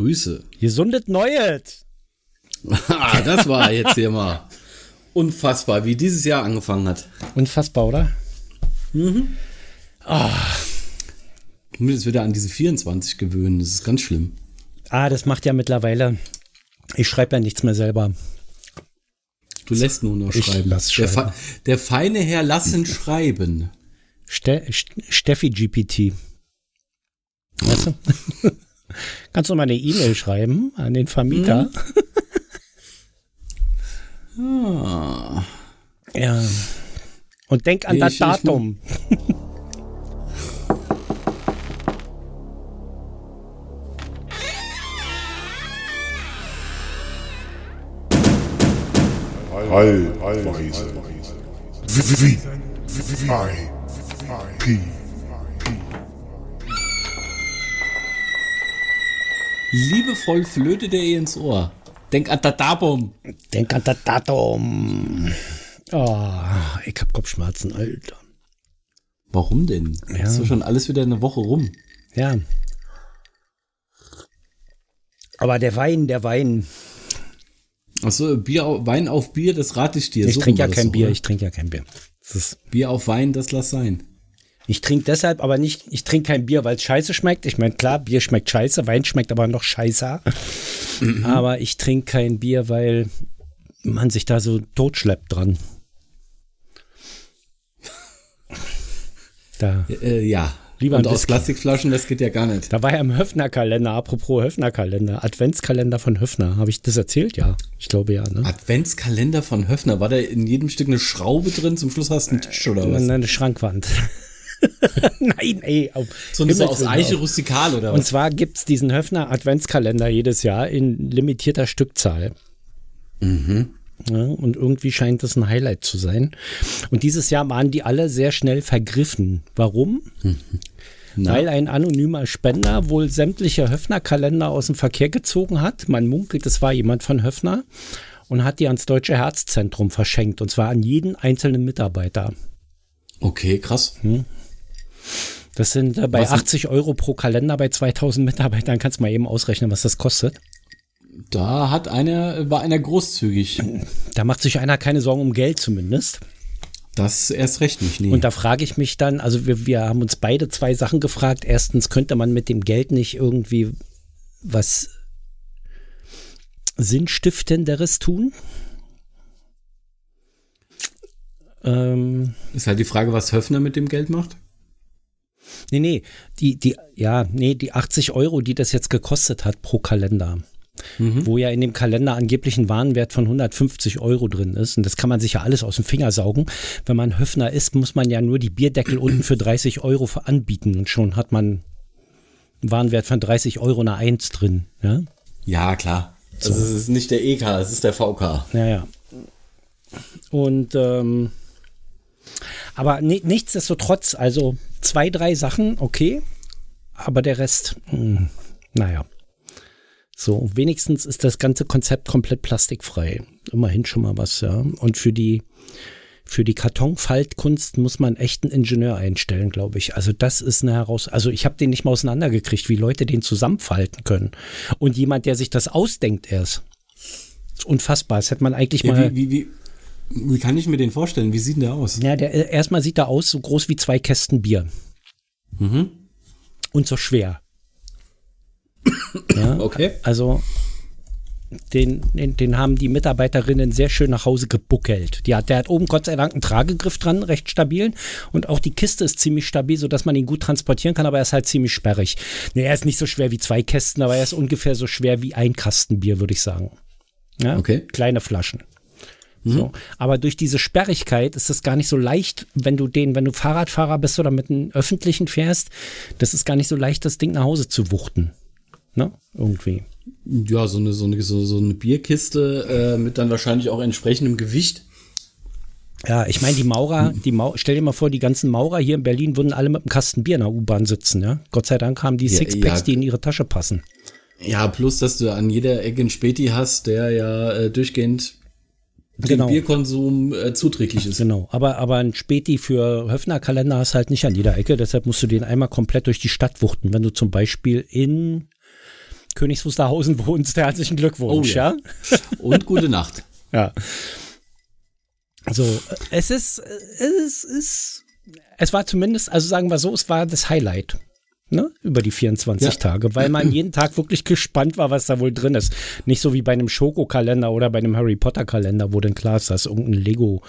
Grüße. Gesundet Neues. ah, das war jetzt hier mal unfassbar, wie dieses Jahr angefangen hat. Unfassbar, oder? Mhm. Ah. Ich muss jetzt wieder an diese 24 gewöhnen. Das ist ganz schlimm. Ah, das macht ja mittlerweile. Ich schreibe ja nichts mehr selber. Du lässt nur noch schreiben. Lass schreiben. Der, der, feine Herr lassen schreiben. Ste Steffi GPT. Weißt du? Kannst du mal eine E-Mail schreiben an den Vermieter? Hm. ah. Ja. Und denk an das Datum. Allweise. V I P Liebevoll flöte der ihr ins Ohr. Denk an das Datum. Denk an das Datum. Oh, ich hab Kopfschmerzen, Alter. Warum denn? Ja. Ist doch schon alles wieder eine Woche rum. Ja. Aber der Wein, der Wein. Achso, Bier, Wein auf Bier, das rate ich dir. Ich so trinke ja kein so, Bier, oder? ich trinke ja kein Bier. Bier auf Wein, das lass sein. Ich trinke deshalb aber nicht, ich trinke kein Bier, weil es scheiße schmeckt. Ich meine, klar, Bier schmeckt scheiße, Wein schmeckt aber noch scheißer. Mhm. Aber ich trinke kein Bier, weil man sich da so totschleppt dran. Da. Äh, ja. Lieber Und aus Plastikflaschen, das geht ja gar nicht. Da war ja im Höfner-Kalender, apropos Höfner-Kalender, Adventskalender von Höfner. Habe ich das erzählt? Ja, ich glaube ja. Ne? Adventskalender von Höfner, war da in jedem Stück eine Schraube drin? Zum Schluss hast du einen Tisch oder was? Eine Schrankwand. Nein, ey. Auf so eine so aus Eiche rustikal oder was? Und zwar gibt es diesen Höfner Adventskalender jedes Jahr in limitierter Stückzahl. Mhm. Ja, und irgendwie scheint das ein Highlight zu sein. Und dieses Jahr waren die alle sehr schnell vergriffen. Warum? Mhm. Weil ein anonymer Spender wohl sämtliche Höfner-Kalender aus dem Verkehr gezogen hat. Man munkelt, es war jemand von Höfner und hat die ans Deutsche Herzzentrum verschenkt. Und zwar an jeden einzelnen Mitarbeiter. Okay, krass. Hm. Das sind äh, bei was 80 Euro pro Kalender bei 2000 Mitarbeitern. Kannst du mal eben ausrechnen, was das kostet. Da hat einer, war einer großzügig. Da macht sich einer keine Sorgen um Geld zumindest. Das erst recht nicht, nee. Und da frage ich mich dann, also wir, wir haben uns beide zwei Sachen gefragt. Erstens, könnte man mit dem Geld nicht irgendwie was Sinnstiftenderes tun? Ähm, Ist halt die Frage, was Höfner mit dem Geld macht? Nee, nee, die, die, ja, nee, die 80 Euro, die das jetzt gekostet hat pro Kalender. Mhm. Wo ja in dem Kalender angeblich ein Warenwert von 150 Euro drin ist. Und das kann man sich ja alles aus dem Finger saugen. Wenn man Höfner ist, muss man ja nur die Bierdeckel unten für 30 Euro anbieten und schon hat man einen Warenwert von 30 Euro eine Eins drin. Ja, ja klar. So. Also es ist nicht der EK, es ist der VK. Ja, ja. Und ähm, aber nichtsdestotrotz, also zwei, drei Sachen, okay. Aber der Rest, mh, hm, naja. So, wenigstens ist das ganze Konzept komplett plastikfrei. Immerhin schon mal was, ja. Und für die, für die Kartonfaltkunst muss man echt einen Ingenieur einstellen, glaube ich. Also das ist eine Heraus... Also ich habe den nicht mal auseinandergekriegt, wie Leute den zusammenfalten können. Und jemand, der sich das ausdenkt erst. Unfassbar. Das hätte man eigentlich ja, mal... Wie, wie, wie, wie kann ich mir den vorstellen? Wie sieht denn der aus? Ja, der, äh, erstmal sieht er aus so groß wie zwei Kästen Bier. Mhm. Und so schwer. ja, okay. Also den, den, den, haben die Mitarbeiterinnen sehr schön nach Hause gebuckelt. Die hat, der hat oben Gott sei Dank einen Tragegriff dran, recht stabil. Und auch die Kiste ist ziemlich stabil, sodass man ihn gut transportieren kann, aber er ist halt ziemlich sperrig. Nee, er ist nicht so schwer wie zwei Kästen, aber er ist ungefähr so schwer wie ein Kasten Bier, würde ich sagen. Ja? Okay. Kleine Flaschen. Mhm. So. Aber durch diese Sperrigkeit ist es gar nicht so leicht, wenn du den, wenn du Fahrradfahrer bist oder mit einem öffentlichen fährst, das ist gar nicht so leicht, das Ding nach Hause zu wuchten. Ne? Irgendwie. Ja, so eine, so eine, so, eine Bierkiste äh, mit dann wahrscheinlich auch entsprechendem Gewicht. Ja, ich meine, die Maurer, die Mau stell dir mal vor, die ganzen Maurer hier in Berlin würden alle mit einem Kasten Bier in der U-Bahn sitzen, ja. Gott sei Dank haben die ja, Sixpacks, ja. die in ihre Tasche passen. Ja, plus, dass du an jeder Ecke einen Späti hast, der ja äh, durchgehend genau. dem Bierkonsum äh, zuträglich ist. Genau, aber, aber ein Späti für Höfner-Kalender hast halt nicht an jeder Ecke, deshalb musst du den einmal komplett durch die Stadt wuchten. Wenn du zum Beispiel in Königs Wusterhausen wohnst, herzlichen Glückwunsch, oh, ja. ja? Und gute Nacht. ja. So, es ist, es ist, es war zumindest, also sagen wir so, es war das Highlight. Ne, über die 24 ja. Tage, weil man jeden Tag wirklich gespannt war, was da wohl drin ist. Nicht so wie bei einem Schokokalender oder bei einem Harry Potter Kalender, wo dann klar ist, dass irgendein Lego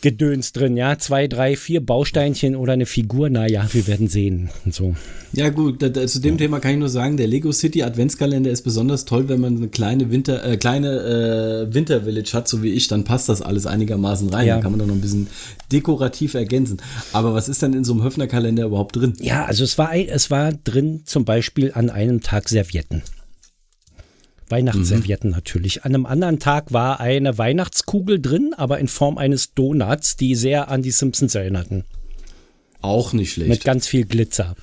Gedöns drin, ja. Zwei, drei, vier Bausteinchen oder eine Figur, naja, wir werden sehen. So. Ja, gut, da, da, zu dem ja. Thema kann ich nur sagen, der Lego City Adventskalender ist besonders toll, wenn man eine kleine Winter, äh, kleine äh, Winter Village hat, so wie ich, dann passt das alles einigermaßen rein. Ja. Dann kann man da noch ein bisschen dekorativ ergänzen. Aber was ist denn in so einem Höfner Kalender überhaupt drin? Ja, also es war, es war drin zum Beispiel an einem Tag Servietten. Weihnachtsservietten mhm. natürlich. An einem anderen Tag war eine Weihnachtskugel drin, aber in Form eines Donuts, die sehr an die Simpsons erinnerten. Auch nicht schlecht. Mit ganz viel Glitzer.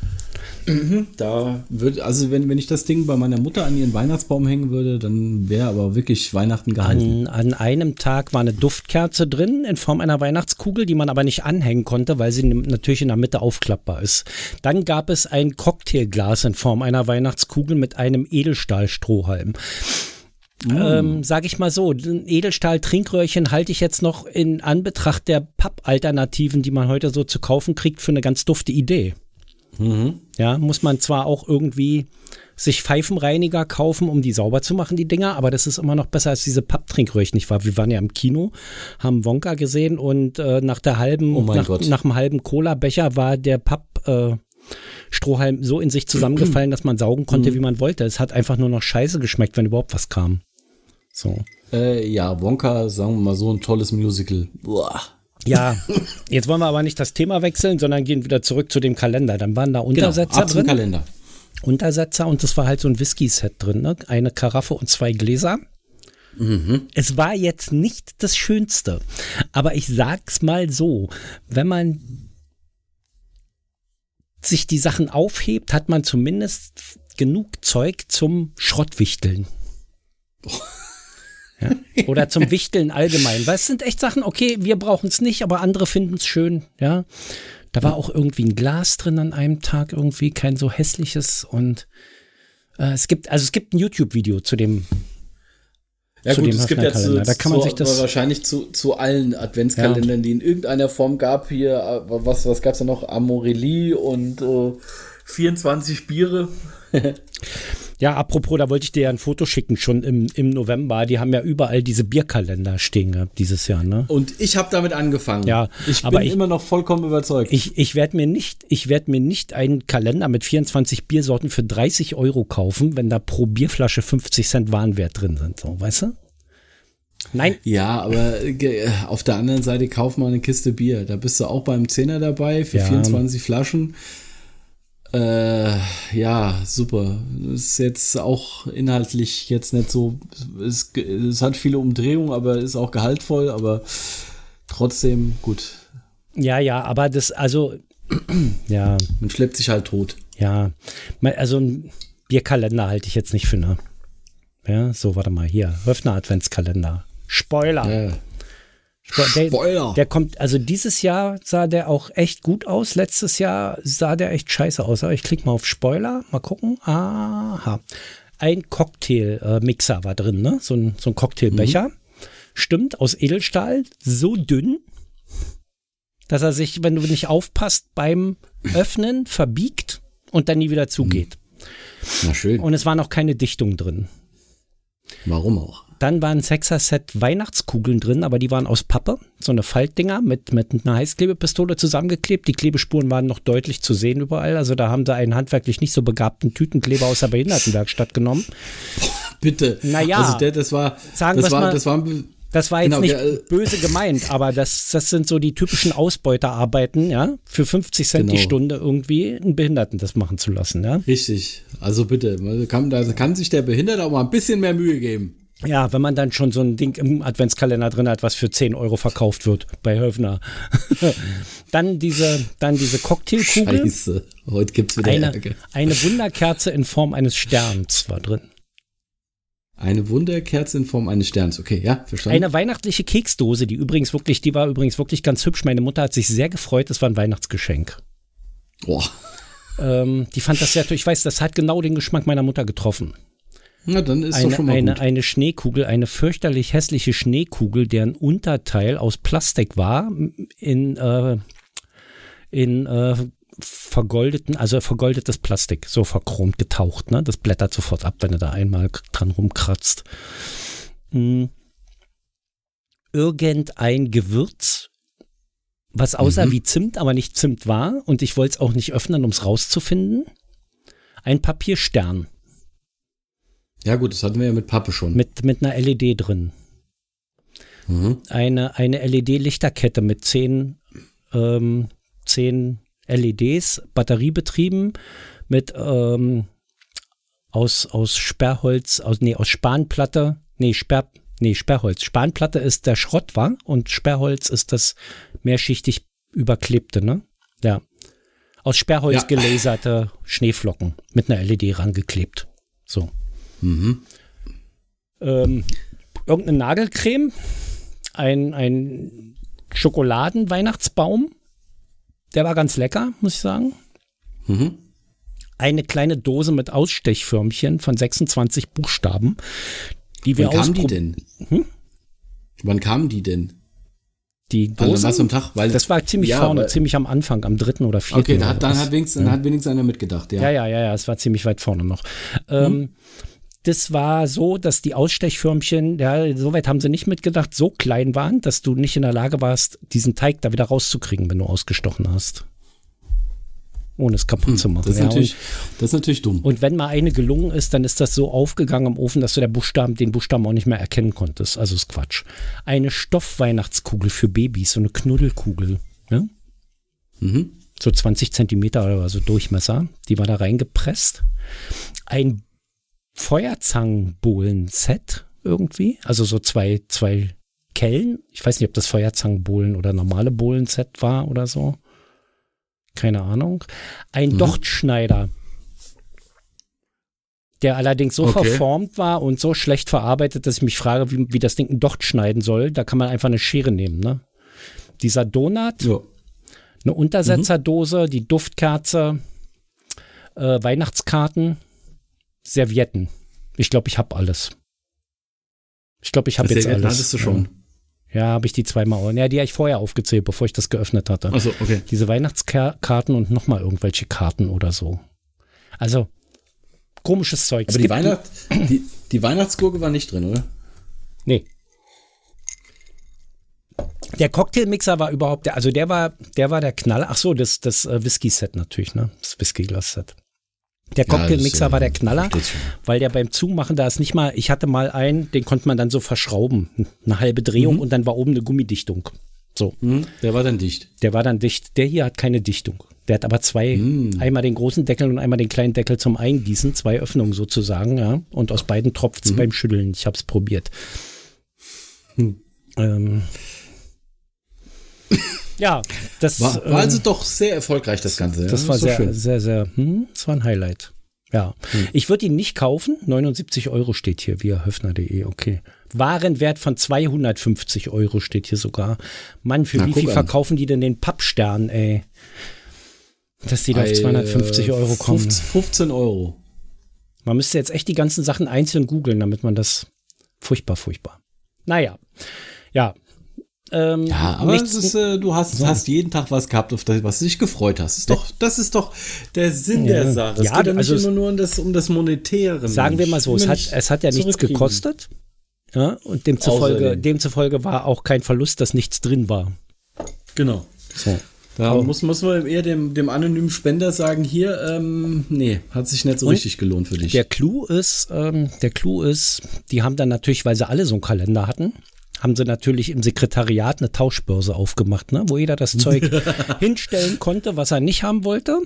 Mhm. Da würde, also wenn, wenn ich das Ding bei meiner Mutter an ihren Weihnachtsbaum hängen würde, dann wäre aber wirklich Weihnachten gehalten. An, an einem Tag war eine Duftkerze drin in Form einer Weihnachtskugel, die man aber nicht anhängen konnte, weil sie natürlich in der Mitte aufklappbar ist. Dann gab es ein Cocktailglas in Form einer Weihnachtskugel mit einem Edelstahlstrohhalm. Mm. Ähm, sag ich mal so, ein Edelstahl-Trinkröhrchen halte ich jetzt noch in Anbetracht der Papp-Alternativen, die man heute so zu kaufen kriegt, für eine ganz dufte Idee. Mhm. Ja, muss man zwar auch irgendwie sich Pfeifenreiniger kaufen, um die sauber zu machen, die Dinger, aber das ist immer noch besser als diese Papptrinkröhrchen. Ich war, wir waren ja im Kino, haben Wonka gesehen und äh, nach der halben, oh nach, nach, dem halben Cola-Becher war der Papp, äh, Strohhalm so in sich zusammengefallen, dass man saugen konnte, mhm. wie man wollte. Es hat einfach nur noch scheiße geschmeckt, wenn überhaupt was kam. So. Äh, ja, Wonka, sagen wir mal so ein tolles Musical. Boah. Ja, jetzt wollen wir aber nicht das Thema wechseln, sondern gehen wieder zurück zu dem Kalender. Dann waren da genau, Untersetzer genau, drin. Kalender. Untersetzer und das war halt so ein Whisky-Set drin, ne? Eine Karaffe und zwei Gläser. Mhm. Es war jetzt nicht das Schönste, aber ich sag's mal so, wenn man sich die Sachen aufhebt, hat man zumindest genug Zeug zum Schrottwichteln. Ja? Oder zum Wichteln allgemein. Weil es sind echt Sachen, okay, wir brauchen es nicht, aber andere finden es schön, ja. Da war auch irgendwie ein Glas drin an einem Tag, irgendwie kein so hässliches und äh, es gibt, also es gibt ein YouTube-Video zu dem. Ja gut, es gibt ja zu, da kann man zu, sich das wahrscheinlich zu, zu allen Adventskalendern, ja. die in irgendeiner Form gab. Hier, äh, was, was gab es da noch? Amorelie und äh, 24 Biere. Ja, apropos, da wollte ich dir ja ein Foto schicken, schon im, im November. Die haben ja überall diese Bierkalender stehen gehabt dieses Jahr, ne? Und ich habe damit angefangen. Ja, ich bin ich, immer noch vollkommen überzeugt. Ich, ich werde mir nicht, ich werde mir nicht einen Kalender mit 24 Biersorten für 30 Euro kaufen, wenn da pro Bierflasche 50 Cent Warenwert drin sind, so, weißt du? Nein. Ja, aber äh, auf der anderen Seite kauf mal eine Kiste Bier. Da bist du auch beim Zehner dabei für ja. 24 Flaschen. Äh, ja, super. Ist jetzt auch inhaltlich jetzt nicht so. Es, es hat viele Umdrehungen, aber ist auch gehaltvoll, aber trotzdem gut. Ja, ja, aber das, also, ja. Man schleppt sich halt tot. Ja, also ein Bierkalender halte ich jetzt nicht für eine. Ja, so, warte mal, hier. Höfner Adventskalender. Spoiler. Ja. Der, der, kommt, also dieses Jahr sah der auch echt gut aus. Letztes Jahr sah der echt scheiße aus. Aber ich klicke mal auf Spoiler, mal gucken. Aha. Ein Cocktailmixer war drin, ne? So ein, so ein Cocktailbecher. Mhm. Stimmt, aus Edelstahl, so dünn, dass er sich, wenn du nicht aufpasst, beim Öffnen verbiegt und dann nie wieder zugeht. Na schön. Und es war noch keine Dichtung drin. Warum auch? Dann waren Sechser-Set Weihnachtskugeln drin, aber die waren aus Pappe. So eine Faltdinger mit, mit einer Heißklebepistole zusammengeklebt. Die Klebespuren waren noch deutlich zu sehen überall. Also da haben sie einen handwerklich nicht so begabten Tütenkleber aus der Behindertenwerkstatt genommen. Bitte. Naja. Also der, das war, sagen das war, mal, das war, das war jetzt genau, nicht der, äh, böse gemeint, aber das, das sind so die typischen Ausbeuterarbeiten, ja, für 50 Cent genau. die Stunde irgendwie einen Behinderten das machen zu lassen, ja. Richtig. Also bitte, kann, da kann sich der Behinderte auch mal ein bisschen mehr Mühe geben. Ja, wenn man dann schon so ein Ding im Adventskalender drin hat, was für 10 Euro verkauft wird bei Höfner. dann diese, dann diese Cocktailkugel. Scheiße, heute gibt's wieder eine, Ärger. Eine Wunderkerze in Form eines Sterns war drin. Eine Wunderkerze in Form eines Sterns, okay, ja, verstanden. Eine weihnachtliche Keksdose, die übrigens wirklich, die war übrigens wirklich ganz hübsch. Meine Mutter hat sich sehr gefreut, das war ein Weihnachtsgeschenk. Boah. Ähm, die fand das sehr toll. Ich weiß, das hat genau den Geschmack meiner Mutter getroffen. Na, dann ist eine, doch schon mal eine, gut. eine Schneekugel, eine fürchterlich hässliche Schneekugel, deren Unterteil aus Plastik war, in, äh, in äh, vergoldeten, also vergoldetes Plastik, so verchromt getaucht, ne? Das blättert sofort ab, wenn du da einmal dran rumkratzt. Hm. Irgendein Gewürz, was aussah Mhm. wie Zimt, aber nicht Zimt war, und ich wollte es auch nicht öffnen, um es rauszufinden. Ein Papierstern Ja, gut, das hatten wir ja mit Pappe schon. mit, mit einer LED drin. Mhm. Eine, eine LED-Lichterkette mit zehn, ähm, zehn LEDs, batteriebetrieben, mit ähm, aus, aus Sperrholz, aus, nee, aus Spanplatte, nee, Sperr, nee, Sperrholz. Spanplatte ist der Schrott, war und Sperrholz ist das mehrschichtig überklebte, ne? Ja. Aus Sperrholz Ja. gelaserte Schneeflocken mit einer LED rangeklebt. So. Mhm. ähm, irgendeine Nagelcreme, ein, ein Schokoladenweihnachtsbaum, der war ganz lecker, muss ich sagen. Mhm. Eine kleine Dose mit Ausstechförmchen von 26 Buchstaben, die wir Wann kamen die denn? Hm? Wann kamen die denn? Die Also Dose, was am Tag? Weil, das war ziemlich ja, vorne, ziemlich am Anfang, am dritten oder vierten. Okay, da hat, dann hat wenigstens, dann hat wenigstens einer mitgedacht, ja. Ja, ja, ja, ja, es war ziemlich weit vorne noch. Ähm, das war so, dass die Ausstechförmchen, ja, soweit haben sie nicht mitgedacht, so klein waren, dass du nicht in der Lage warst, diesen Teig da wieder rauszukriegen, wenn du ausgestochen hast. Ohne es kaputt zu machen. Das ist, ja, natürlich, das ist natürlich dumm. und, und wenn mal eine gelungen ist, dann ist das so aufgegangen im Ofen, dass du der Buchstaben, den Buchstaben auch nicht mehr erkennen konntest. Also ist Quatsch. Eine Stoffweihnachtskugel für Babys, so eine Knuddelkugel. Ne? Mhm. so 20 Zentimeter oder so Durchmesser. Die war da reingepresst. Ein Feuerzangenbohlen-Set irgendwie. Also so zwei, zwei Kellen. Ich weiß nicht, ob das Feuerzangenbohlen oder normale Bohlen-Set war oder so. Keine Ahnung. Ein Mhm. Dochtschneider. Der allerdings so Okay. verformt war und so schlecht verarbeitet, dass ich mich frage, wie, wie das Ding ein Docht schneiden soll. Da kann man einfach eine Schere nehmen, ne? Dieser Donut, Ja. eine Untersetzerdose, die Duftkerze, äh, Weihnachtskarten, Servietten. Ich glaube, ich habe alles. Ich glaube, ich habe jetzt alles. hattest du schon. Ja, habe ich die zweimal. Ja, die habe ich vorher aufgezählt, bevor ich das geöffnet hatte. Achso, okay. Diese Weihnachtskarten und nochmal irgendwelche Karten oder so. Also, komisches Zeug. Aber die, Weihnacht, die, die Weihnachtsgurke war nicht drin, oder? Nee. Der Cocktailmixer war überhaupt der, also der war, der war der Knaller. Ach so, das, das äh, Whisky-Set natürlich, ne? Das Whisky-Glas-Set. Der Ja, Cocktailmixer äh, war der Knaller, weil der beim Zumachen, da ist nicht mal, ich hatte mal einen, den konnte man dann so verschrauben. Eine halbe Drehung und dann war oben eine Gummidichtung. So, Hm, der war dann dicht. der war dann dicht. Der hier hat keine Dichtung. Der hat aber zwei, einmal den großen Deckel und einmal den kleinen Deckel zum Eingießen, zwei Öffnungen sozusagen, ja. Und aus beiden tropft es beim Schütteln. Ich habe es probiert. Ähm, ja, das War, war ähm, also doch sehr erfolgreich, das Ganze. das ja? war sehr, schön. sehr, sehr, hm, das war ein Highlight. Ja, ich würde ihn nicht kaufen. 79 Euro steht hier via höfner.de, okay. Warenwert von 250 Euro steht hier sogar. Mann, für Na, wie viel an. verkaufen die denn den Pappstern, ey? Dass die da auf Bei, 250 äh, Euro kommen. 15, 15 Euro. Man müsste jetzt echt die ganzen Sachen einzeln googeln, damit man das furchtbar, furchtbar. Naja, ja. Ähm, Ja, aber ist, äh, du hast, hast jeden Tag was gehabt, auf das, was du dich gefreut hast. Ist doch, das ist doch der Sinn Ja. der Sache. Es Ja, geht ja nicht also es- immer nur um das, um das Monetäre. Sagen wir Mensch. mal so, es hat, es hat ja nichts gekostet. Ja, und demzufolge, demzufolge war auch kein Verlust, dass nichts drin war. Genau. So. Da Aber- muss, muss man eher dem, dem anonymen Spender sagen, hier, ähm, nee, hat sich nicht so richtig gelohnt für dich. Der Clou ist, ähm, der Clou ist, die haben dann natürlich, weil sie alle so einen Kalender hatten, haben sie natürlich im Sekretariat eine Tauschbörse aufgemacht, ne, wo jeder das Zeug hinstellen konnte, was er nicht haben wollte.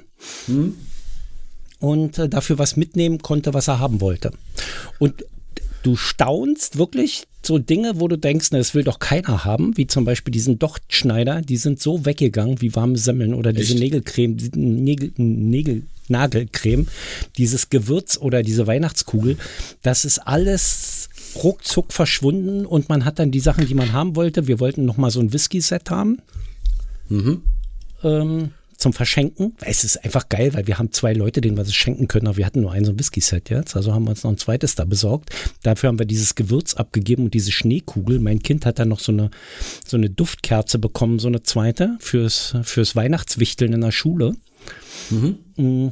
Und äh, dafür was mitnehmen konnte, was er haben wollte. Und du staunst wirklich so Dinge, wo du denkst, na, das will doch keiner haben, wie zum Beispiel diesen Dochtschneider, die sind so weggegangen wie warme Semmeln oder diese Echt? Nägelcreme, die Nägel, Nägel, Nagelcreme, dieses Gewürz oder diese Weihnachtskugel, das ist alles ruckzuck verschwunden und man hat dann die Sachen, die man haben wollte. Wir wollten noch mal so ein Whisky-Set haben. Mhm. Ähm, zum Verschenken. Es ist einfach geil, weil wir haben zwei Leute, denen wir es schenken können, aber wir hatten nur ein so ein Whisky-Set jetzt. Also haben wir uns noch ein zweites da besorgt. Dafür haben wir dieses Gewürz abgegeben und diese Schneekugel. Mein Kind hat dann noch so eine, so eine Duftkerze bekommen, so eine zweite fürs, fürs Weihnachtswichteln in der Schule. Mhm. Mm.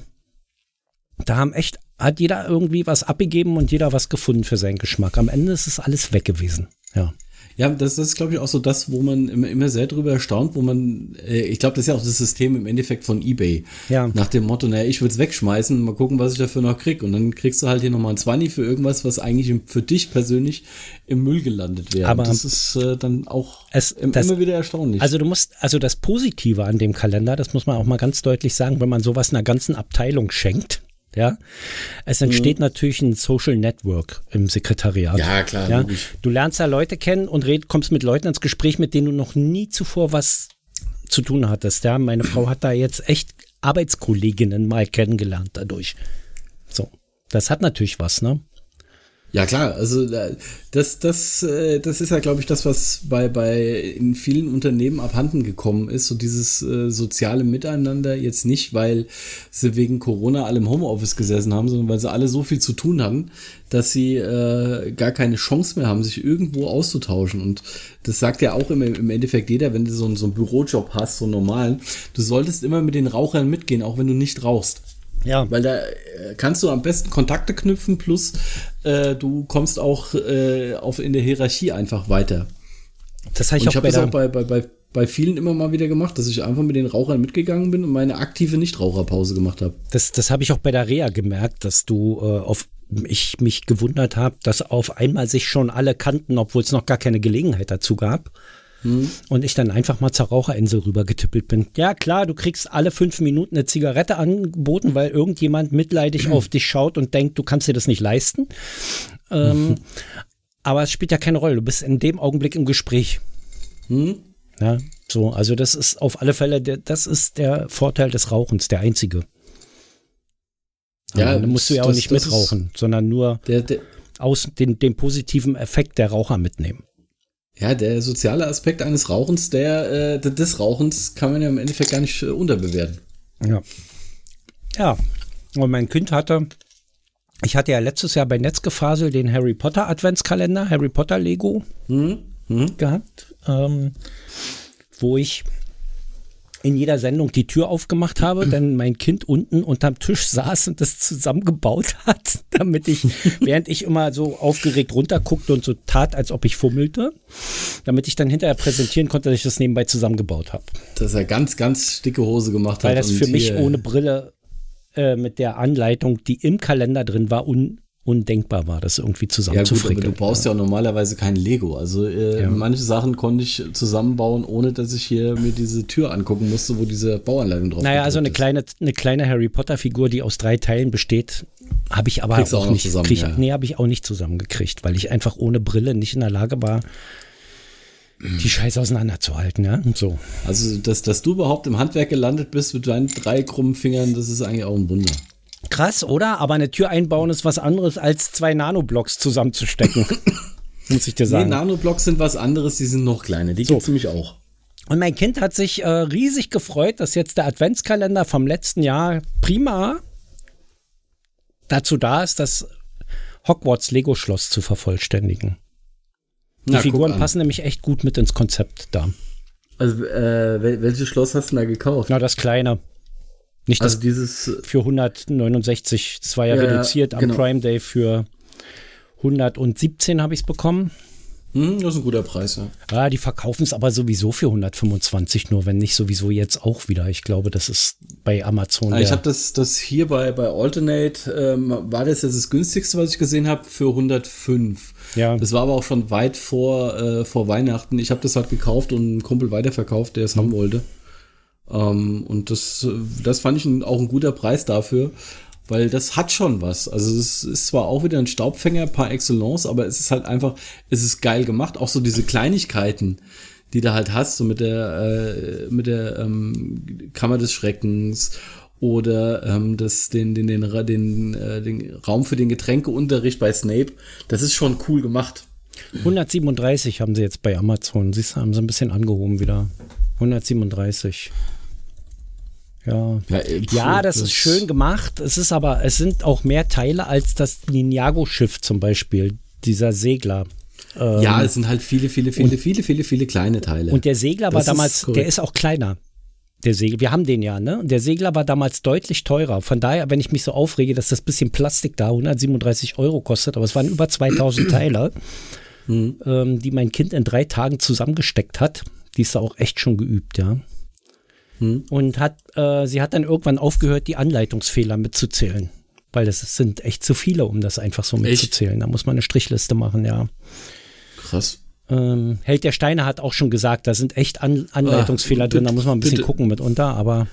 Da haben echt, hat jeder irgendwie was abgegeben und jeder was gefunden für seinen Geschmack. Am Ende ist es alles weg gewesen. Ja. Ja, das, ist, glaube ich, auch so das, wo man immer, immer sehr drüber erstaunt, wo man, äh, ich glaube, das ist ja auch das System im Endeffekt von Ebay. Ja. Nach dem Motto, naja, ich will es wegschmeißen, mal gucken, was ich dafür noch krieg. Und dann kriegst du halt hier nochmal ein 20 für irgendwas, was eigentlich für dich persönlich im Müll gelandet wäre. Aber das ist äh, dann auch es, das, immer wieder erstaunlich. Also du musst, also das Positive an dem Kalender, das muss man auch mal ganz deutlich sagen, wenn man sowas einer ganzen Abteilung schenkt, ja, es entsteht mhm. natürlich ein Social Network im Sekretariat. Ja, klar. Ja? Du lernst da Leute kennen und red, kommst mit Leuten ins Gespräch, mit denen du noch nie zuvor was zu tun hattest. Ja, meine Frau hat da jetzt echt Arbeitskolleginnen mal kennengelernt dadurch. So, das hat natürlich was, ne? Ja klar, also äh, das, das, äh, das ist ja, glaube ich, das, was bei, bei in vielen Unternehmen abhanden gekommen ist, so dieses äh, soziale Miteinander jetzt nicht, weil sie wegen Corona alle im Homeoffice gesessen haben, sondern weil sie alle so viel zu tun haben, dass sie äh, gar keine Chance mehr haben, sich irgendwo auszutauschen. Und das sagt ja auch im, im Endeffekt jeder, wenn du so, so einen Bürojob hast, so einen normalen, du solltest immer mit den Rauchern mitgehen, auch wenn du nicht rauchst. Ja. Weil da äh, kannst du am besten Kontakte knüpfen, plus äh, du kommst auch äh, auf in der Hierarchie einfach weiter. Das habe ich, und ich habe das auch bei, bei, bei, bei vielen immer mal wieder gemacht, dass ich einfach mit den Rauchern mitgegangen bin und meine aktive Nichtraucherpause gemacht habe. Das, das habe ich auch bei der Reha gemerkt, dass du äh, auf ich mich gewundert habe, dass auf einmal sich schon alle kannten, obwohl es noch gar keine Gelegenheit dazu gab. Hm. Und ich dann einfach mal zur Raucherinsel rübergetüppelt bin. Ja, klar, du kriegst alle fünf Minuten eine Zigarette angeboten, weil irgendjemand mitleidig auf dich schaut und denkt, du kannst dir das nicht leisten. Ähm, aber es spielt ja keine Rolle. Du bist in dem Augenblick im Gespräch. Hm? Ja, so, also das ist auf alle Fälle, der, das ist der Vorteil des Rauchens, der einzige. Ja, dann musst du ja auch das, nicht das mitrauchen, sondern nur der, der, aus den, den positiven Effekt der Raucher mitnehmen. Ja, der soziale Aspekt eines Rauchens, der äh, des Rauchens kann man ja im Endeffekt gar nicht äh, unterbewerten. Ja. Ja. Und mein Kind hatte, ich hatte ja letztes Jahr bei Netzgefasel den Harry Potter Adventskalender, Harry Potter Lego mhm. Mhm. gehabt, ähm, wo ich in jeder Sendung die Tür aufgemacht habe, denn mein Kind unten unterm Tisch saß und das zusammengebaut hat, damit ich, während ich immer so aufgeregt runterguckte und so tat, als ob ich fummelte, damit ich dann hinterher präsentieren konnte, dass ich das nebenbei zusammengebaut habe. Dass er ganz, ganz dicke Hose gemacht Weil hat. Weil das für mich ohne Brille äh, mit der Anleitung, die im Kalender drin war, un undenkbar war, das irgendwie zusammenzufrickeln. Ja, gut, aber du brauchst ja, ja normalerweise kein Lego. Also äh, ja. manche Sachen konnte ich zusammenbauen, ohne dass ich hier mir diese Tür angucken musste, wo diese Bauanleitung drauf ist. Naja, also eine kleine, eine kleine Harry Potter Figur, die aus drei Teilen besteht, habe ich aber auch, auch nicht zusammen. Krieg, ja. Nee, habe ich auch nicht zusammengekriegt, weil ich einfach ohne Brille nicht in der Lage war, die Scheiße auseinanderzuhalten, ja, und so. Also, dass, dass du überhaupt im Handwerk gelandet bist mit deinen drei krummen Fingern, das ist eigentlich auch ein Wunder. Krass, oder? Aber eine Tür einbauen ist was anderes, als zwei Nanoblocks zusammenzustecken. Muss ich dir sagen. Nee, Nanoblocks sind was anderes, die sind noch kleiner. Die so. gibt's nämlich auch. Und mein Kind hat sich äh, riesig gefreut, dass jetzt der Adventskalender vom letzten Jahr prima dazu da ist, das Hogwarts Lego-Schloss zu vervollständigen. Die Na, Figuren passen nämlich echt gut mit ins Konzept da. Also, äh, welches Schloss hast du da gekauft? Na, das kleine. Nicht also das dieses für 169, das war ja, ja reduziert am genau. Prime Day für 117 habe ich es bekommen. Hm, das ist ein guter Preis, ja. Ja, die verkaufen es aber sowieso für 125, nur wenn nicht sowieso jetzt auch wieder. Ich glaube, das ist bei Amazon. ich habe das, das hier bei, bei Alternate, ähm, war das jetzt das günstigste, was ich gesehen habe, für 105. Ja. Das war aber auch schon weit vor, äh, vor Weihnachten. Ich habe das halt gekauft und einen Kumpel weiterverkauft, der es mhm. haben wollte. Ähm, und das, das fand ich ein, auch ein guter Preis dafür, weil das hat schon was. Also es ist zwar auch wieder ein Staubfänger par excellence, aber es ist halt einfach, es ist geil gemacht. Auch so diese Kleinigkeiten, die du halt hast, so mit der, äh, mit der ähm, Kammer des Schreckens oder ähm, das, den, den, den, den, äh, den Raum für den Getränkeunterricht bei Snape, das ist schon cool gemacht. 137 haben sie jetzt bei Amazon. Du, haben sie ein bisschen angehoben wieder. 137. Ja, ja, äh, ja das, das, ist schön gemacht. Es ist aber, es sind auch mehr Teile als das Ninjago-Schiff zum Beispiel, dieser Segler. Ähm, ja, es sind halt viele, viele, viele, viele, viele, viele kleine Teile. Und der Segler das war damals, der ist auch kleiner. Der Segel, wir haben den ja, ne? Der Segler war damals deutlich teurer. Von daher, wenn ich mich so aufrege, dass das bisschen Plastik da 137 Euro kostet, aber es waren über 2000 Teile, mhm. ähm, die mein Kind in drei Tagen zusammengesteckt hat. Die ist da auch echt schon geübt, ja. Mhm. Und hat, äh, sie hat dann irgendwann aufgehört, die Anleitungsfehler mitzuzählen. Weil das sind echt zu viele, um das einfach so mitzuzählen. Echt? Da muss man eine Strichliste machen, ja. Krass. Ähm, Held der Steine hat auch schon gesagt, da sind echt An Anleitungsfehler ah, bitte, drin, da muss man ein bisschen bitte. gucken mitunter, aber.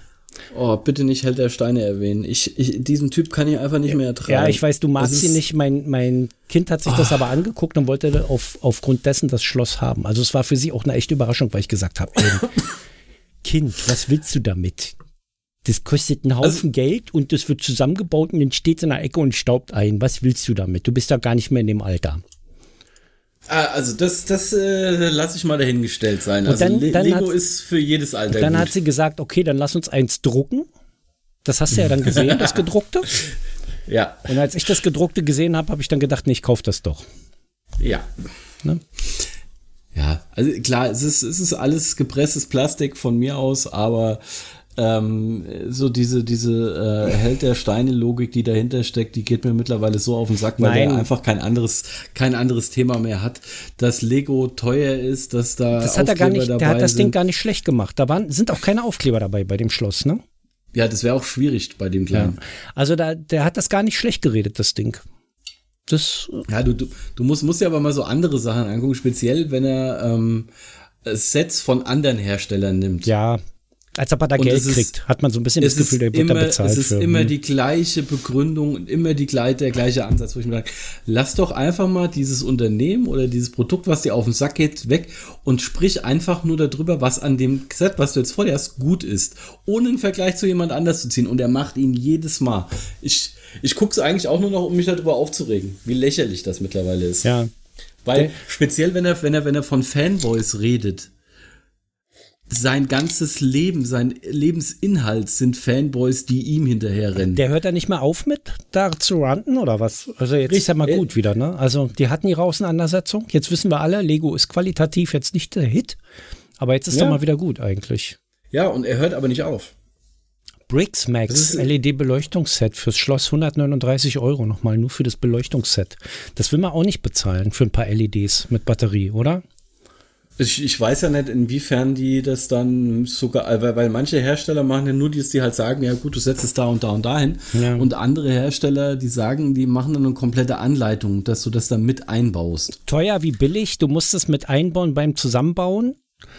Oh, bitte nicht Held der Steine erwähnen. Ich, ich, diesen Typ kann ich einfach nicht mehr ertragen. Ja, ich weiß, du magst ihn nicht. Mein, mein Kind hat sich oh. das aber angeguckt und wollte auf, aufgrund dessen das Schloss haben. Also es war für sie auch eine echte Überraschung, weil ich gesagt habe, Kind, was willst du damit? Das kostet einen Haufen also, Geld und das wird zusammengebaut und dann steht es in der Ecke und staubt ein. Was willst du damit? Du bist da gar nicht mehr in dem Alter. Ah, also das, das äh, lasse ich mal dahingestellt sein. Und also dann, dann Lego ist für jedes Alter. Dann gut. hat sie gesagt, okay, dann lass uns eins drucken. Das hast du ja dann gesehen, das gedruckte. Ja. Und als ich das gedruckte gesehen habe, habe ich dann gedacht, nee, ich kaufe das doch. Ja. Ne? Ja, also klar, es ist, es ist alles gepresstes Plastik von mir aus, aber ähm, so diese, diese äh, Held der Steine-Logik, die dahinter steckt, die geht mir mittlerweile so auf den Sack, weil Nein. der einfach kein anderes, kein anderes Thema mehr hat. Dass Lego teuer ist, dass da. Das hat er gar nicht, der hat das sind. Ding gar nicht schlecht gemacht. Da waren, sind auch keine Aufkleber dabei bei dem Schloss, ne? Ja, das wäre auch schwierig bei dem kleinen. Ja. Also da, der hat das gar nicht schlecht geredet, das Ding. Das. Ja, du, du, du musst, musst ja aber mal so andere Sachen angucken, speziell wenn er ähm, Sets von anderen Herstellern nimmt. Ja, als ob er da und Geld kriegt, hat man so ein bisschen das Gefühl, der wird da bezahlt. Es ist für, immer hm. die gleiche Begründung und immer die, der gleiche Ansatz, wo ich mir sage, lass doch einfach mal dieses Unternehmen oder dieses Produkt, was dir auf den Sack geht, weg und sprich einfach nur darüber, was an dem Set, was du jetzt vor dir hast, gut ist, ohne einen Vergleich zu jemand anders zu ziehen. Und er macht ihn jedes Mal. Ich, ich gucke es eigentlich auch nur noch, um mich darüber aufzuregen, wie lächerlich das mittlerweile ist. Ja. Weil, speziell wenn er, wenn er, wenn er von Fanboys redet, sein ganzes Leben, sein Lebensinhalt sind Fanboys, die ihm hinterherrennen. Der hört ja nicht mehr auf mit, da zu ranten oder was? Also jetzt Richtig. ist ja mal gut wieder, ne? Also die hatten ihre Auseinandersetzung. Jetzt wissen wir alle, Lego ist qualitativ jetzt nicht der Hit, aber jetzt ist ja. doch mal wieder gut eigentlich. Ja, und er hört aber nicht auf. Bricks Max LED-Beleuchtungsset fürs Schloss 139 Euro nochmal nur für das Beleuchtungsset. Das will man auch nicht bezahlen für ein paar LEDs mit Batterie, oder? Ich, ich weiß ja nicht, inwiefern die das dann sogar, weil, weil manche Hersteller machen ja nur dies, die halt sagen, ja gut, du setzt es da und da und dahin. Ja. Und andere Hersteller, die sagen, die machen dann eine komplette Anleitung, dass du das dann mit einbaust. Teuer wie billig, du musst es mit einbauen beim Zusammenbauen.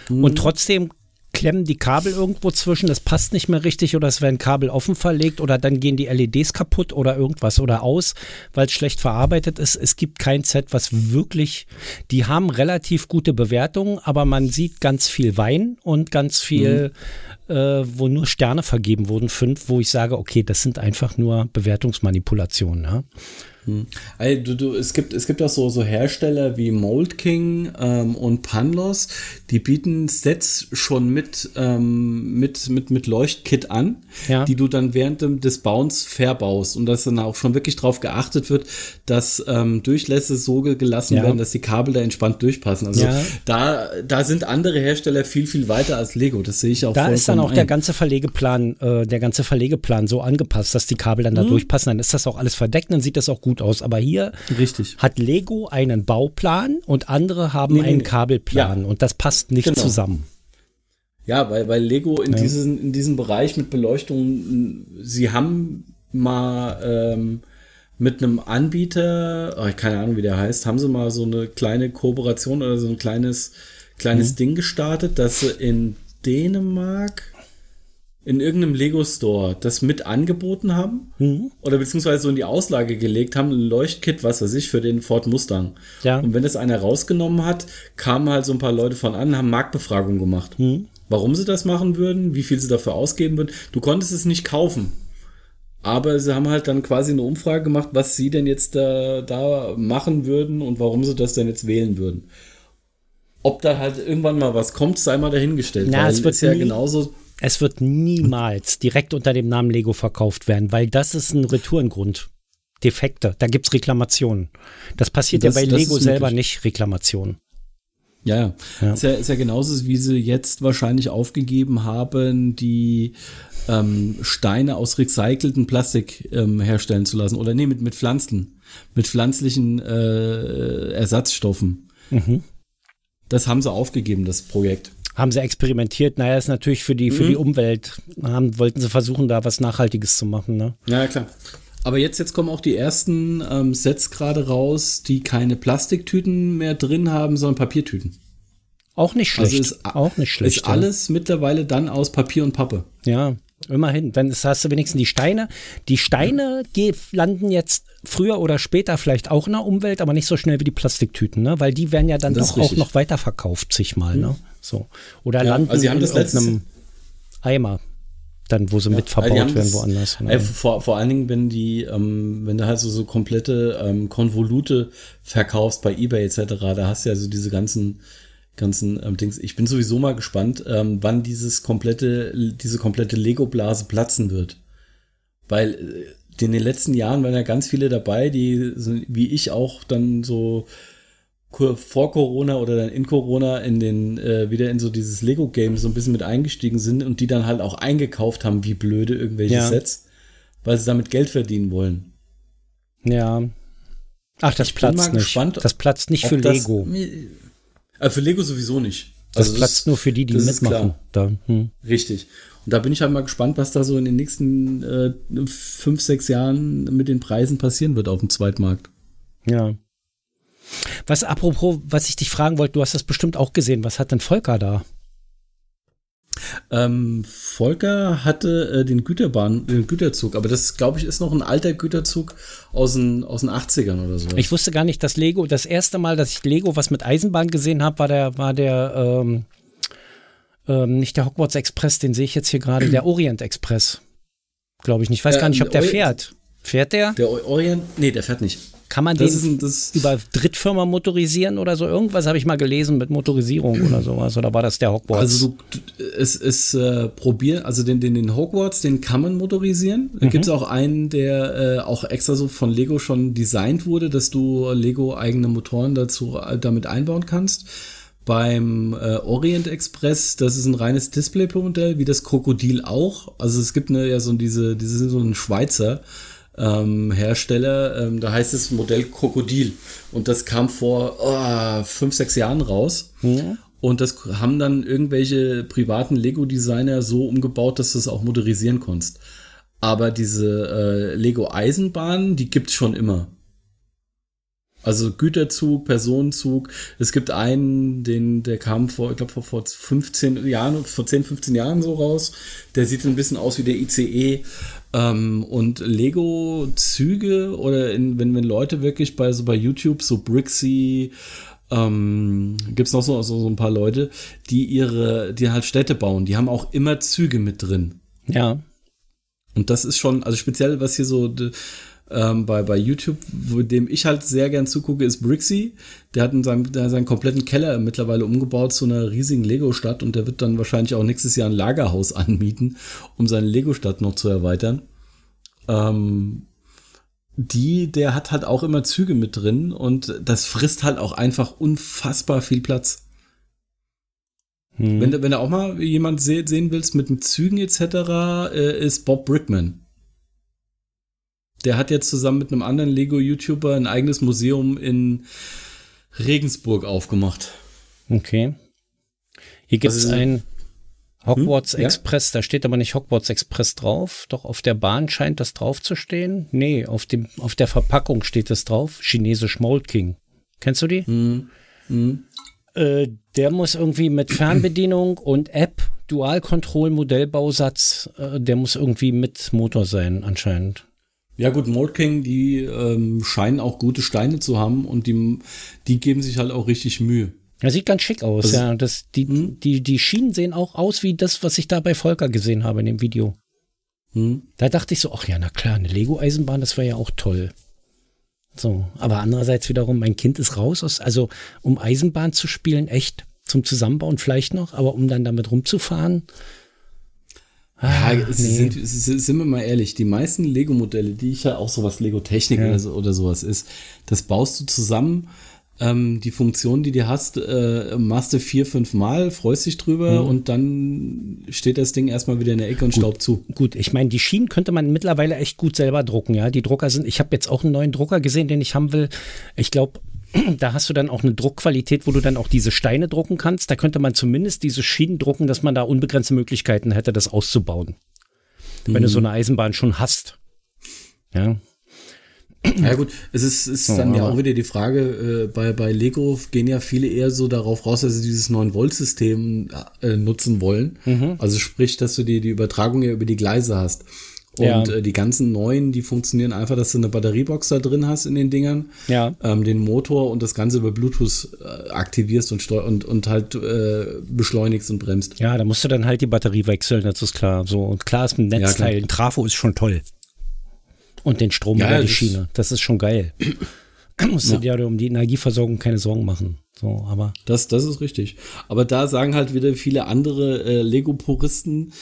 Mhm. Und trotzdem klemmen die Kabel irgendwo zwischen, das passt nicht mehr richtig oder es werden Kabel offen verlegt oder dann gehen die LEDs kaputt oder irgendwas oder aus, weil es schlecht verarbeitet ist. Es gibt kein Set, was wirklich, die haben relativ gute Bewertungen, aber man sieht ganz viel Wein und ganz viel, mhm. Äh, wo nur Sterne vergeben wurden, fünf, wo ich sage, okay, das sind einfach nur Bewertungsmanipulationen. Ja? Hm. Also, du, du, es, gibt, es gibt auch so, so Hersteller wie Mold King ähm, und Panlos, die bieten Sets schon mit, ähm, mit, mit, mit Leuchtkit an, ja. die du dann während des Bauens verbaust und dass dann auch schon wirklich darauf geachtet wird, dass ähm, Durchlässe so gelassen ja. werden, dass die Kabel da entspannt durchpassen. Also ja. da, da sind andere Hersteller viel, viel weiter als Lego. Das sehe ich auch Da ist dann auch ein. der ganze Verlegeplan, äh, der ganze Verlegeplan so angepasst, dass die Kabel dann da mhm. durchpassen. Dann ist das auch alles verdeckt, dann sieht das auch gut aus. Aber hier Richtig. hat Lego einen Bauplan und andere haben nee, einen Kabelplan und das passt nicht genau. zusammen. Ja, weil, weil Lego in, ja. diesen, in diesem Bereich mit Beleuchtung, sie haben mal ähm, mit einem Anbieter, oh, keine Ahnung, wie der heißt, haben sie mal so eine kleine Kooperation oder so ein kleines, kleines mhm. Ding gestartet, dass sie in Dänemark in irgendeinem Lego Store das mit angeboten haben mhm. oder beziehungsweise so in die Auslage gelegt haben, ein Leuchtkit, was weiß ich, für den Ford Mustang. Ja. Und wenn das einer rausgenommen hat, kamen halt so ein paar Leute von an, haben Marktbefragung gemacht. Mhm. Warum sie das machen würden, wie viel sie dafür ausgeben würden. Du konntest es nicht kaufen. Aber sie haben halt dann quasi eine Umfrage gemacht, was sie denn jetzt da, da machen würden und warum sie das denn jetzt wählen würden. Ob da halt irgendwann mal was kommt, sei mal dahingestellt. Na, es wird ja genauso. Es wird niemals direkt unter dem Namen Lego verkauft werden, weil das ist ein Retourengrund. Defekte, da gibt es Reklamationen. Das passiert das, ja bei Lego selber nicht, Reklamationen. Ja, ja. ja. Ist ja, ist ja genauso, wie sie jetzt wahrscheinlich aufgegeben haben, die ähm, Steine aus recyceltem Plastik ähm, herstellen zu lassen. Oder nee, mit, mit Pflanzen, mit pflanzlichen äh, Ersatzstoffen. Mhm. Das haben sie aufgegeben, das Projekt. Haben sie experimentiert. Naja, ist natürlich für die, für mhm. die Umwelt. Haben, wollten sie versuchen, da was Nachhaltiges zu machen. Ne? Ja, klar. Aber jetzt, jetzt kommen auch die ersten ähm, Sets gerade raus, die keine Plastiktüten mehr drin haben, sondern Papiertüten. Auch nicht also schlecht. Also ist, auch nicht schlecht. Ist ja. alles mittlerweile dann aus Papier und Pappe. Ja, immerhin. Dann hast du wenigstens die Steine. Die Steine landen jetzt früher oder später vielleicht auch in der Umwelt, aber nicht so schnell wie die Plastiktüten, ne? Weil die werden ja dann das doch auch noch weiterverkauft, sich mal, ne? So. Oder ja, landen also sie haben das in einem Eimer dann, wo sie ja, mit verbaut werden, woanders. Äh, vor, vor allen Dingen, wenn die, ähm, wenn du halt so, so komplette ähm, Konvolute verkaufst bei Ebay etc., da hast du ja so diese ganzen, ganzen ähm, Dings. Ich bin sowieso mal gespannt, ähm, wann dieses komplette, diese komplette Lego-Blase platzen wird. Weil äh, in den letzten Jahren waren ja ganz viele dabei, die, wie ich auch dann so vor Corona oder dann in Corona in den äh, wieder in so dieses Lego Game so ein bisschen mit eingestiegen sind und die dann halt auch eingekauft haben wie blöde irgendwelche ja. Sets, weil sie damit Geld verdienen wollen. Ja. Ach, das ich platzt nicht. Gespannt, das platzt nicht für Lego. Das, äh, für Lego sowieso nicht. Also das platzt das, nur für die, die mitmachen. Da. Hm. Richtig. Und da bin ich halt mal gespannt, was da so in den nächsten äh, fünf, sechs Jahren mit den Preisen passieren wird auf dem Zweitmarkt. Ja. Was apropos, was ich dich fragen wollte, du hast das bestimmt auch gesehen. Was hat denn Volker da? Ähm, Volker hatte äh, den Güterbahn, den Güterzug, aber das, glaube ich, ist noch ein alter Güterzug aus den, aus den 80ern oder so. Ich wusste gar nicht, dass Lego, das erste Mal, dass ich Lego was mit Eisenbahn gesehen habe, war der, war der, ähm, ähm, nicht der Hogwarts Express, den sehe ich jetzt hier gerade, der Orient Express. Glaube ich nicht. Ich weiß äh, gar nicht, ob der fährt. Fährt der? Der Orient, nee, der fährt nicht. Kann man das den ein, über Drittfirma motorisieren oder so? Irgendwas habe ich mal gelesen mit Motorisierung oder sowas. Oder war das der Hogwarts? Also du, es ist äh, probieren, also den, den, den Hogwarts, den kann man motorisieren. Da mhm. gibt es auch einen, der äh, auch extra so von Lego schon designt wurde, dass du Lego eigene Motoren dazu äh, damit einbauen kannst. Beim äh, Orient Express, das ist ein reines Display-Modell, wie das Krokodil auch. Also es gibt eine, ja so diese, diese sind so ein Schweizer ähm, Hersteller. Ähm, da heißt es Modell Krokodil. Und das kam vor oh, fünf, sechs Jahren raus. Ja. Und das haben dann irgendwelche privaten Lego-Designer so umgebaut, dass du es auch motorisieren konntest. Aber diese äh, Lego-Eisenbahnen, die gibt's schon immer. Also Güterzug, Personenzug. Es gibt einen, den, der kam vor, ich glaube, vor, vor 15 Jahren, vor 10, 15 Jahren so raus. Der sieht ein bisschen aus wie der ICE. Ähm, und Lego-Züge oder in, wenn, wenn Leute wirklich bei so bei YouTube so Brixie ähm, gibt es noch so, so, so ein paar Leute, die ihre, die halt Städte bauen, die haben auch immer Züge mit drin. Ja. Und das ist schon, also speziell, was hier so ähm, bei, bei YouTube, wo dem ich halt sehr gern zugucke, ist Brixie. Der hat in seinem, der hat seinen kompletten Keller mittlerweile umgebaut zu einer riesigen Lego-Stadt und der wird dann wahrscheinlich auch nächstes Jahr ein Lagerhaus anmieten, um seine Lego-Stadt noch zu erweitern. Ähm, die, der hat halt auch immer Züge mit drin und das frisst halt auch einfach unfassbar viel Platz. Hm. Wenn, wenn du auch mal jemand se sehen willst mit, mit Zügen etc., äh, ist Bob Brickman. Der hat jetzt zusammen mit einem anderen Lego-YouTuber ein eigenes Museum in Regensburg aufgemacht. Okay. Hier gibt es also, ein Hogwarts hm? Express, ja? da steht aber nicht Hogwarts Express drauf. Doch auf der Bahn scheint das drauf zu stehen. Nee, auf, dem, auf der Verpackung steht es drauf. Chinesisch Mold King. Kennst du die? Hm. Hm. Äh, der muss irgendwie mit Fernbedienung und App, Dual-Control-Modellbausatz, äh, der muss irgendwie mit Motor sein, anscheinend. Ja gut, Mold King, die ähm, scheinen auch gute Steine zu haben und die, die geben sich halt auch richtig Mühe. Ja, sieht ganz schick aus, also, ja. Das, die, hm? die, die Schienen sehen auch aus wie das, was ich da bei Volker gesehen habe in dem Video. Hm? Da dachte ich so, ach ja, na klar, eine Lego-Eisenbahn, das wäre ja auch toll. So, aber andererseits wiederum, mein Kind ist raus aus, also um Eisenbahn zu spielen, echt zum Zusammenbauen vielleicht noch, aber um dann damit rumzufahren, Ah, ja, nee. sind, sind wir mal ehrlich, die meisten Lego-Modelle, die ich ja auch sowas Lego-Technik ja. oder, so, oder sowas ist, das baust du zusammen ähm, die Funktion, die du hast, äh, machst du vier, fünf Mal, freust dich drüber mhm. und dann steht das Ding erstmal wieder in der Ecke und gut, staubt zu. Gut, ich meine, die Schienen könnte man mittlerweile echt gut selber drucken, ja. Die Drucker sind, ich habe jetzt auch einen neuen Drucker gesehen, den ich haben will. Ich glaube, da hast du dann auch eine Druckqualität, wo du dann auch diese Steine drucken kannst. Da könnte man zumindest diese Schienen drucken, dass man da unbegrenzte Möglichkeiten hätte, das auszubauen. Mhm. Wenn du so eine Eisenbahn schon hast. Ja. Ja gut, es ist, ist so, dann ja auch wieder die Frage, äh, bei, bei Lego gehen ja viele eher so darauf raus, dass sie dieses 9-Volt-System äh, nutzen wollen. Mhm. Also sprich, dass du die, die Übertragung ja über die Gleise hast. Und ja. äh, die ganzen neuen, die funktionieren einfach, dass du eine Batteriebox da drin hast in den Dingern, ja. ähm, den Motor und das Ganze über Bluetooth äh, aktivierst und, und, und halt äh, beschleunigst und bremst. Ja, da musst du dann halt die Batterie wechseln, das ist klar. So, und klar ist ein Netzteil, ja, ein Trafo ist schon toll. Und den Strom ja, über die Schiene. Das ist schon geil. musst du dir um die Energieversorgung keine Sorgen machen. So, aber. Das, das ist richtig. Aber da sagen halt wieder viele andere äh, Lego-Puristen,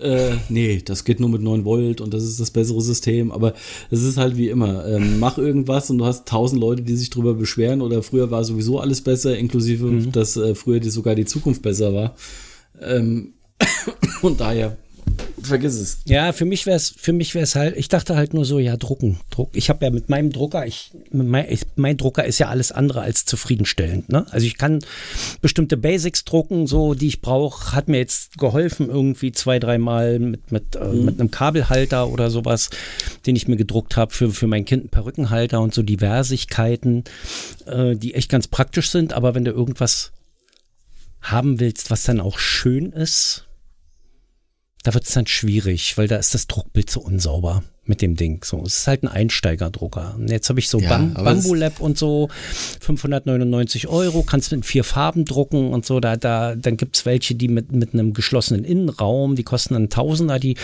äh, nee, das geht nur mit 9 Volt und das ist das bessere System. Aber es ist halt wie immer. Ähm, mach irgendwas und du hast tausend Leute, die sich drüber beschweren oder früher war sowieso alles besser, inklusive, mhm. dass äh, früher die, sogar die Zukunft besser war. Ähm, und daher vergiss es. Ja, für mich wäre es, für mich wäre es halt, ich dachte halt nur so, ja, drucken, Druck. Ich habe ja mit meinem Drucker, ich, mein, ich, mein, Drucker ist ja alles andere als zufriedenstellend. Ne? Also ich kann bestimmte Basics drucken, so die ich brauche, hat mir jetzt geholfen irgendwie zwei, dreimal mit mit äh, mhm. mit einem Kabelhalter oder sowas, den ich mir gedruckt habe für für mein Kind, ein Perückenhalter und so Diversigkeiten, äh, die echt ganz praktisch sind. Aber wenn du irgendwas haben willst, was dann auch schön ist, da wird es dann schwierig, weil da ist das Druckbild so unsauber mit dem Ding. So, es ist halt ein Einsteigerdrucker. Und jetzt habe ich so ja, Bam Bambu Lab und so, 599 Euro, kannst mit vier Farben drucken und so. Da, da, dann gibt's welche, die mit, mit einem geschlossenen Innenraum, die kosten dann Tausender. Die,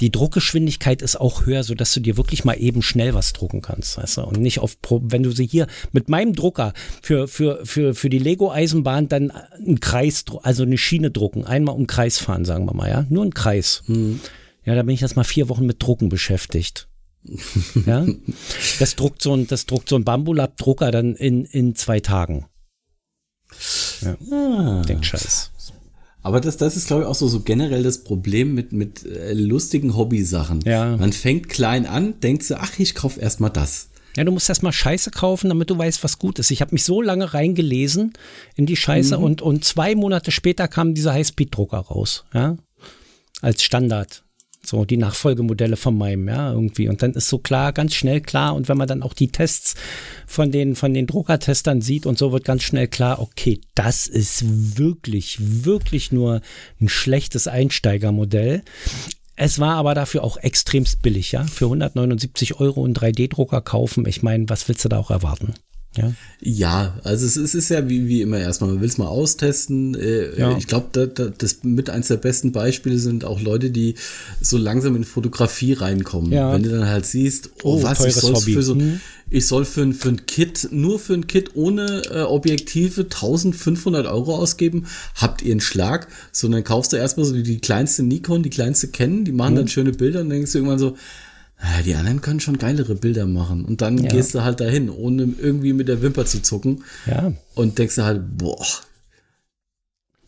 die Druckgeschwindigkeit ist auch höher, so dass du dir wirklich mal eben schnell was drucken kannst. Weißt du? Und nicht auf, wenn du sie hier mit meinem Drucker für, für, für, für die Lego-Eisenbahn dann einen Kreis, also eine Schiene drucken, einmal um Kreis fahren, sagen wir mal, ja. Nur ein Kreis. Hm. Ja, da bin ich erst mal vier Wochen mit Drucken beschäftigt. ja, das druckt so ein, das druckt so ein Bambulab-Drucker dann in, in zwei Tagen. Ja, ah. denkt Scheiß. Aber das, das ist, glaube ich, auch so, so generell das Problem mit, mit äh, lustigen Hobbysachen. Ja. Man fängt klein an, denkt so, ach, ich kaufe erstmal das. Ja, du musst erstmal Scheiße kaufen, damit du weißt, was gut ist. Ich habe mich so lange reingelesen in die Scheiße mhm. und, und zwei Monate später kam dieser Highspeed-Drucker raus, ja, als Standard. So die Nachfolgemodelle von meinem, ja, irgendwie. Und dann ist so klar, ganz schnell klar. Und wenn man dann auch die Tests von den, von den Druckertestern sieht und so wird ganz schnell klar, okay, das ist wirklich, wirklich nur ein schlechtes Einsteigermodell. Es war aber dafür auch extremst billig, ja. Für 179 Euro einen 3D-Drucker kaufen. Ich meine, was willst du da auch erwarten? Ja, ja also es, es ist ja wie, wie immer erstmal, man will es mal austesten. Äh, ja. Ich glaube, da, da, das mit eins der besten Beispiele sind auch Leute, die so langsam in Fotografie reinkommen. Ja. Wenn du dann halt siehst, oh, oh was, ich soll für so, hm. ich soll für, für ein Kit, nur für ein Kit ohne äh, Objektive 1500 Euro ausgeben, habt ihr einen Schlag, sondern kaufst du erstmal so die, die kleinste Nikon, die kleinste Canon, die machen hm. dann schöne Bilder und dann denkst du irgendwann so, die anderen können schon geilere Bilder machen. Und dann ja. gehst du halt dahin, ohne irgendwie mit der Wimper zu zucken. Ja. Und denkst du halt, boah.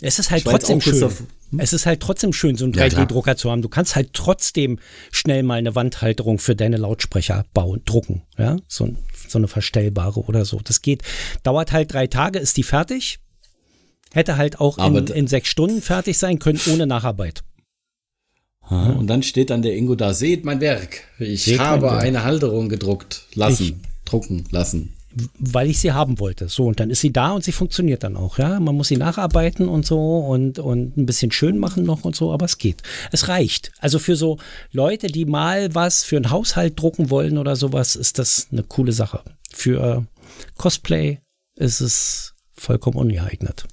Es ist halt trotzdem schön. Auf, hm? Es ist halt trotzdem schön, so einen 3D-Drucker ja, zu haben. Du kannst halt trotzdem schnell mal eine Wandhalterung für deine Lautsprecher bauen, drucken. Ja, so, so eine verstellbare oder so. Das geht. Dauert halt drei Tage, ist die fertig. Hätte halt auch in, in sechs Stunden fertig sein können, ohne Nacharbeit. Mhm. Und dann steht dann der Ingo da, seht mein Werk. Ich seht habe eine Halterung gedruckt lassen, ich, drucken lassen. Weil ich sie haben wollte. So, und dann ist sie da und sie funktioniert dann auch, ja. Man muss sie nacharbeiten und so und, und ein bisschen schön machen noch und so, aber es geht. Es reicht. Also für so Leute, die mal was für einen Haushalt drucken wollen oder sowas, ist das eine coole Sache. Für Cosplay ist es vollkommen ungeeignet.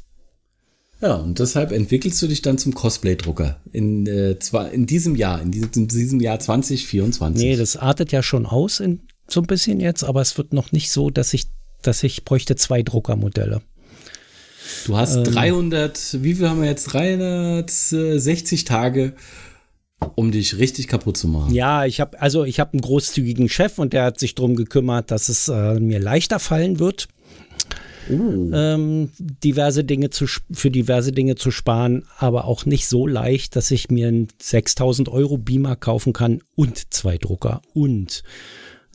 Ja, und deshalb entwickelst du dich dann zum Cosplay-Drucker in, äh, zwar in diesem Jahr, in diesem, in diesem Jahr 2024. Nee, das artet ja schon aus in, so ein bisschen jetzt, aber es wird noch nicht so, dass ich, dass ich bräuchte zwei Druckermodelle. Du hast ähm, 300, wie viel haben wir jetzt? 360 Tage um dich richtig kaputt zu machen. Ja, ich habe also ich habe einen großzügigen Chef und der hat sich darum gekümmert, dass es äh, mir leichter fallen wird. Uh. Ähm, diverse Dinge zu, für diverse Dinge zu sparen, aber auch nicht so leicht, dass ich mir einen 6000 Euro Beamer kaufen kann und zwei Drucker und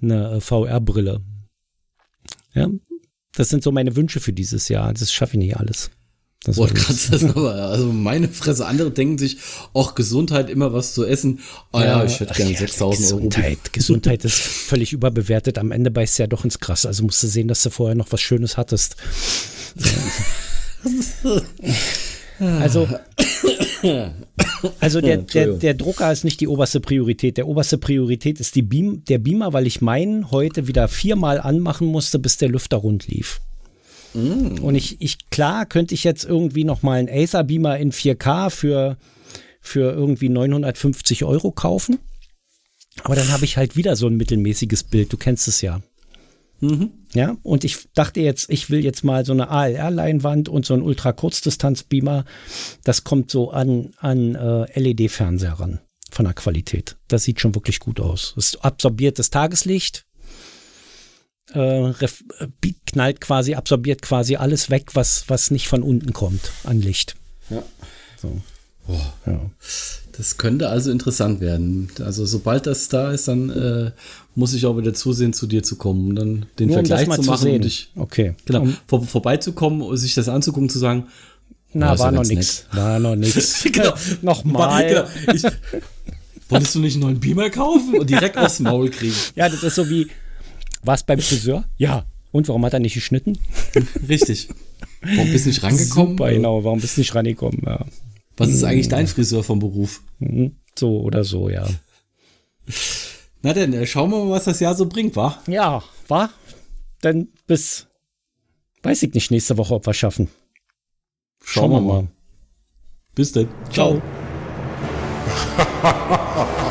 eine äh, VR-Brille. Ja, das sind so meine Wünsche für dieses Jahr. Das schaffe ich nicht alles. Das Boah, krass, das aber, also meine Fresse. Andere denken sich, auch Gesundheit, immer was zu essen. Ah ja, ja ich hätte gerne ja, 6000 Euro. Gesundheit, Gesundheit ist völlig überbewertet. Am Ende beißt du ja doch ins Krass. Also musst du sehen, dass du vorher noch was Schönes hattest. also, also der, der, der Drucker ist nicht die oberste Priorität. Der oberste Priorität ist die Beam, der Beamer, weil ich meinen heute wieder viermal anmachen musste, bis der Lüfter rund lief. Mm. Und ich, ich, klar, könnte ich jetzt irgendwie noch mal einen Acer Beamer in 4K für, für irgendwie 950 Euro kaufen. Aber dann habe ich halt wieder so ein mittelmäßiges Bild. Du kennst es ja. Mhm. Ja, und ich dachte jetzt, ich will jetzt mal so eine ALR-Leinwand und so ein Ultra-Kurzdistanz-Beamer. Das kommt so an, an äh, LED-Fernseher ran von der Qualität. Das sieht schon wirklich gut aus. Es absorbiert das Tageslicht, äh, knallt quasi, absorbiert quasi alles weg, was, was nicht von unten kommt an Licht. Ja. So. Boah. Ja. Das könnte also interessant werden. Also sobald das da ist, dann äh, muss ich auch wieder zusehen, zu dir zu kommen, um dann den Nur Vergleich um zu machen und dich, okay. genau, um, vor, vorbeizukommen, sich das anzugucken, zu sagen, na, war, noch nichts. War noch nichts. genau. Nochmal. Genau. Ich, wolltest du nicht einen neuen Beamer kaufen und direkt aufs Maul kriegen? Ja, das ist so wie, warst beim Friseur? Ja. Und warum hat er nicht geschnitten? Richtig. Warum bist du nicht rangekommen? Super, genau. Warum bist du nicht rangekommen? Ja. Was ist eigentlich dein Friseur vom Beruf? Mhm. So oder so, ja. Na denn, äh, schauen wir mal, was das Jahr so bringt, wa? Ja, wa? Dann bis, weiß ich nicht, nächste Woche, ob wir schaffen. Schauen, Schauen wir mal. mal. Bis dann. Ciao.